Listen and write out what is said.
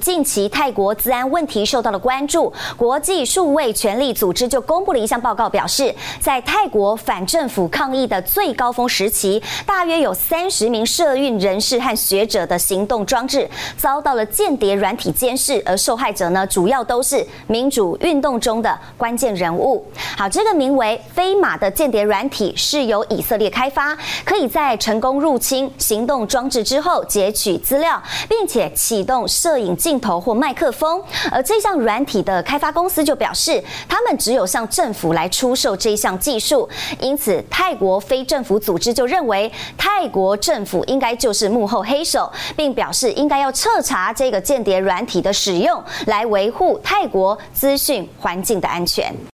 近期泰国治安问题受到了关注，国际数位权利组织就公布了一项报告，表示在泰国反政府抗议的最高峰时期，大约有三十名社运人士和学者的行动装置遭到了间谍软体监视，而受害者呢，主要都是民主运动中的关键人物。好，这个名为飞马的间谍软体是由以色列开发，可以在成功入侵行动装置之后截取资料，并且启动摄影镜。头或麦克风，而这项软体的开发公司就表示，他们只有向政府来出售这项技术，因此泰国非政府组织就认为泰国政府应该就是幕后黑手，并表示应该要彻查这个间谍软体的使用，来维护泰国资讯环境的安全。